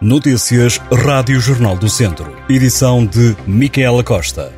Notícias Rádio Jornal do Centro. Edição de Micaela Costa.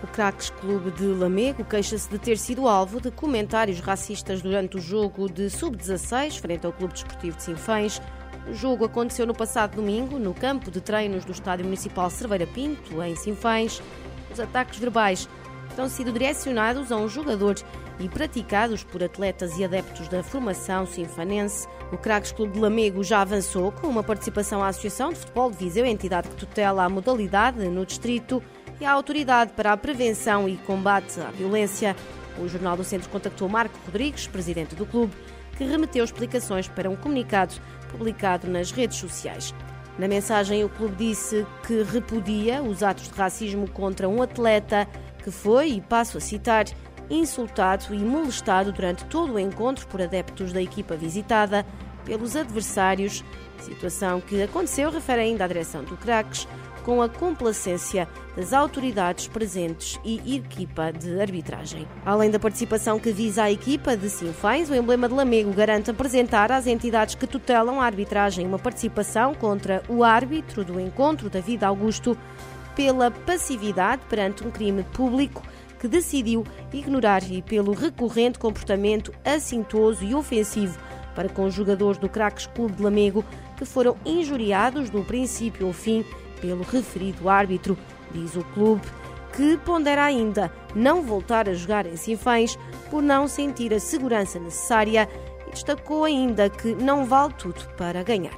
O Craques Clube de Lamego queixa-se de ter sido alvo de comentários racistas durante o jogo de sub-16 frente ao Clube Desportivo de Sinfãs. O jogo aconteceu no passado domingo, no campo de treinos do Estádio Municipal Cerveira Pinto, em Sinfãs. Os ataques verbais terão sido direcionados a um jogador e praticados por atletas e adeptos da formação sinfanense. O Craques Clube de Lamego já avançou com uma participação à Associação de Futebol de Viseu, entidade que tutela a modalidade no distrito, e à Autoridade para a Prevenção e Combate à Violência. O Jornal do Centro contactou Marco Rodrigues, presidente do clube, que remeteu explicações para um comunicado publicado nas redes sociais. Na mensagem, o clube disse que repudia os atos de racismo contra um atleta que foi, e passo a citar, insultado e molestado durante todo o encontro por adeptos da equipa visitada pelos adversários, situação que aconteceu, refere ainda a direção do Craques, com a complacência das autoridades presentes e equipa de arbitragem. Além da participação que visa a equipa de Sinfãs, o emblema de Lamego garante apresentar às entidades que tutelam a arbitragem uma participação contra o árbitro do encontro, David Augusto, pela passividade perante um crime público que decidiu ignorar e pelo recorrente comportamento assintoso e ofensivo para com jogadores do Craques Clube de Lamego que foram injuriados do princípio ao fim pelo referido árbitro, diz o clube, que pondera ainda não voltar a jogar em Sinfãs por não sentir a segurança necessária e destacou ainda que não vale tudo para ganhar.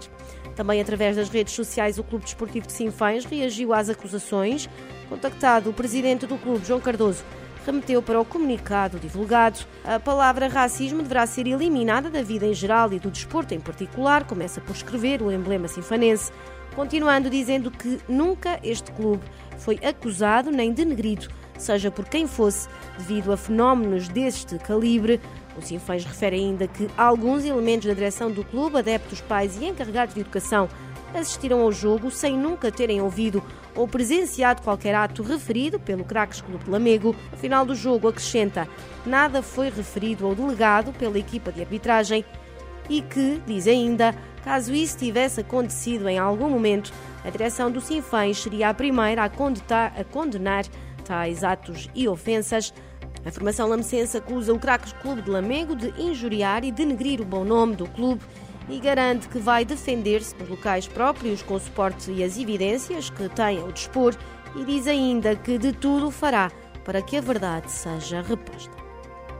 Também através das redes sociais, o Clube Desportivo de Sinfãs reagiu às acusações. Contactado, o presidente do clube, João Cardoso, remeteu para o comunicado divulgado. A palavra racismo deverá ser eliminada da vida em geral e do desporto em particular, começa por escrever o emblema sinfanense continuando dizendo que nunca este clube foi acusado nem denegrido, seja por quem fosse, devido a fenómenos deste calibre. O Sinfãs refere ainda que alguns elementos da direção do clube, adeptos, pais e encarregados de educação, assistiram ao jogo sem nunca terem ouvido ou presenciado qualquer ato referido pelo Craques Clube Lamego. No final do jogo, acrescenta, nada foi referido ou delegado pela equipa de arbitragem e que, diz ainda, caso isso tivesse acontecido em algum momento, a direção do Sinfãs seria a primeira a condenar, a condenar tais atos e ofensas. A formação lamecense acusa o Craques Clube de Lamego de injuriar e denegrir o bom nome do clube e garante que vai defender-se nos locais próprios com o suporte e as evidências que tem ao dispor e diz ainda que de tudo fará para que a verdade seja reposta.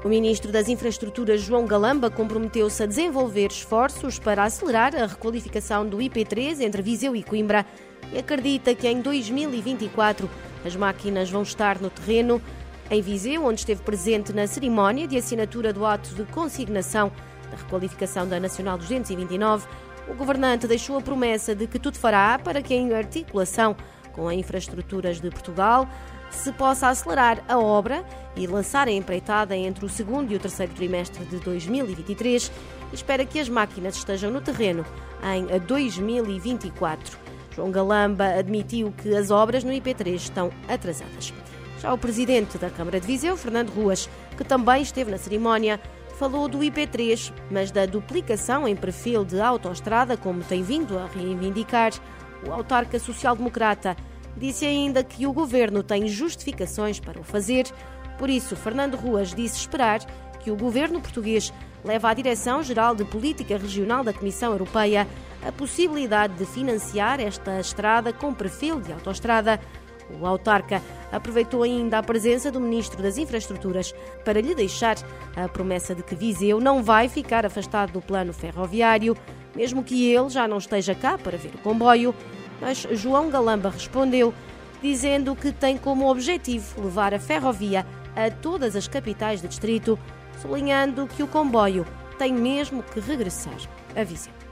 O ministro das Infraestruturas, João Galamba, comprometeu-se a desenvolver esforços para acelerar a requalificação do IP3 entre Viseu e Coimbra e acredita que em 2024 as máquinas vão estar no terreno. Em Viseu, onde esteve presente na cerimónia de assinatura do ato de consignação da requalificação da Nacional 229, o governante deixou a promessa de que tudo fará para que, em articulação com as infraestruturas de Portugal, se possa acelerar a obra e lançar a empreitada entre o segundo e o terceiro trimestre de 2023 e espera que as máquinas estejam no terreno em 2024. João Galamba admitiu que as obras no IP3 estão atrasadas. Já o presidente da Câmara de Viseu, Fernando Ruas, que também esteve na cerimónia, falou do IP3, mas da duplicação em perfil de autoestrada, como tem vindo a reivindicar o autarca social-democrata Disse ainda que o governo tem justificações para o fazer, por isso, Fernando Ruas disse esperar que o governo português leve à Direção-Geral de Política Regional da Comissão Europeia a possibilidade de financiar esta estrada com perfil de autoestrada. O autarca aproveitou ainda a presença do Ministro das Infraestruturas para lhe deixar a promessa de que Viseu não vai ficar afastado do plano ferroviário, mesmo que ele já não esteja cá para ver o comboio. Mas João Galamba respondeu, dizendo que tem como objetivo levar a ferrovia a todas as capitais do distrito, sublinhando que o comboio tem mesmo que regressar a Viseu.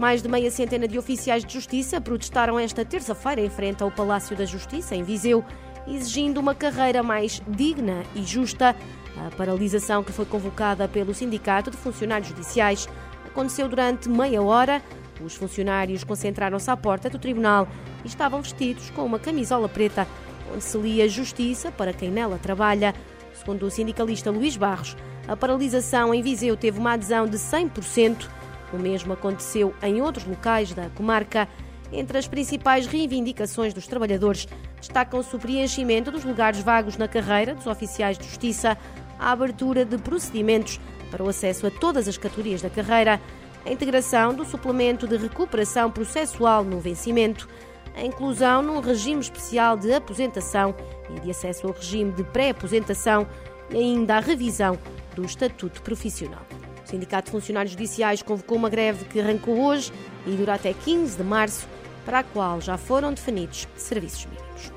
Mais de meia centena de oficiais de justiça protestaram esta terça-feira em frente ao Palácio da Justiça, em Viseu, exigindo uma carreira mais digna e justa. A paralisação que foi convocada pelo Sindicato de Funcionários Judiciais aconteceu durante meia hora Os funcionários concentraram-se à porta do tribunal e estavam vestidos com uma camisola preta, onde se lia Justiça para quem nela trabalha. Segundo o sindicalista Luís Barros, a paralisação em Viseu teve uma adesão de 100%. O mesmo aconteceu em outros locais da comarca. Entre as principais reivindicações dos trabalhadores destacam-se o preenchimento dos lugares vagos na carreira dos oficiais de justiça, a abertura de procedimentos para o acesso a todas as categorias da carreira, a integração do suplemento de recuperação processual no vencimento, a inclusão num regime especial de aposentação e de acesso ao regime de pré-aposentação e ainda a revisão do estatuto profissional. O Sindicato de Funcionários Judiciais convocou uma greve que arrancou hoje e dura até 15 de março, para a qual já foram definidos serviços mínimos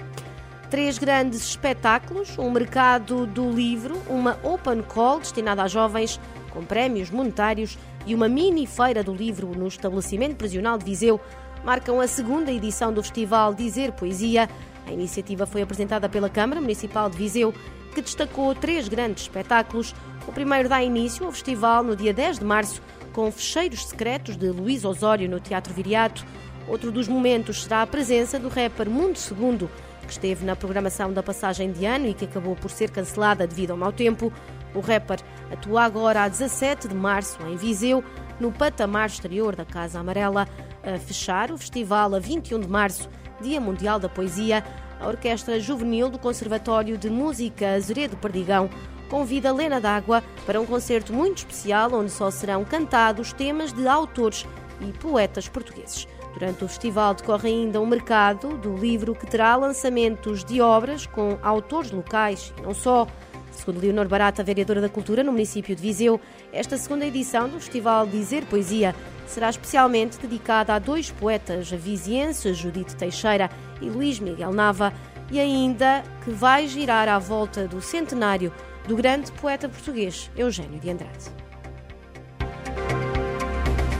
três grandes espetáculos: um mercado do livro, uma open call destinada a jovens com prémios monetários e uma mini feira do livro no estabelecimento prisional de Viseu marcam a segunda edição do festival Dizer Poesia. A iniciativa foi apresentada pela Câmara Municipal de Viseu, que destacou três grandes espetáculos. O primeiro dá início ao festival no dia 10 de março, com Fecheiros Secretos de Luís Osório no Teatro Viriato. Outro dos momentos será a presença do rapper Mundo Segundo, que esteve na programação da passagem de ano e que acabou por ser cancelada devido ao mau tempo. O rapper atua agora a 17 de março em Viseu, no patamar exterior da Casa Amarela. A fechar o festival a 21 de março, Dia Mundial da Poesia, a Orquestra Juvenil do Conservatório de Música Azeredo Perdigão convida Lena D'Água para um concerto muito especial onde só serão cantados temas de autores e poetas portugueses. Durante o festival decorre ainda um mercado do livro que terá lançamentos de obras com autores locais e não só. Segundo Leonor Barata, vereadora da Cultura no município de Viseu, esta segunda edição do Festival Dizer Poesia será especialmente dedicada a dois poetas vizienses, Judite Teixeira e Luís Miguel Nava, e ainda que vai girar à volta do centenário do grande poeta português Eugênio de Andrade.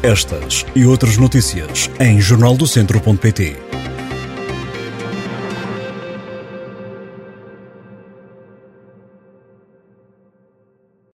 Estas e outras notícias em jornaldocentro.pt.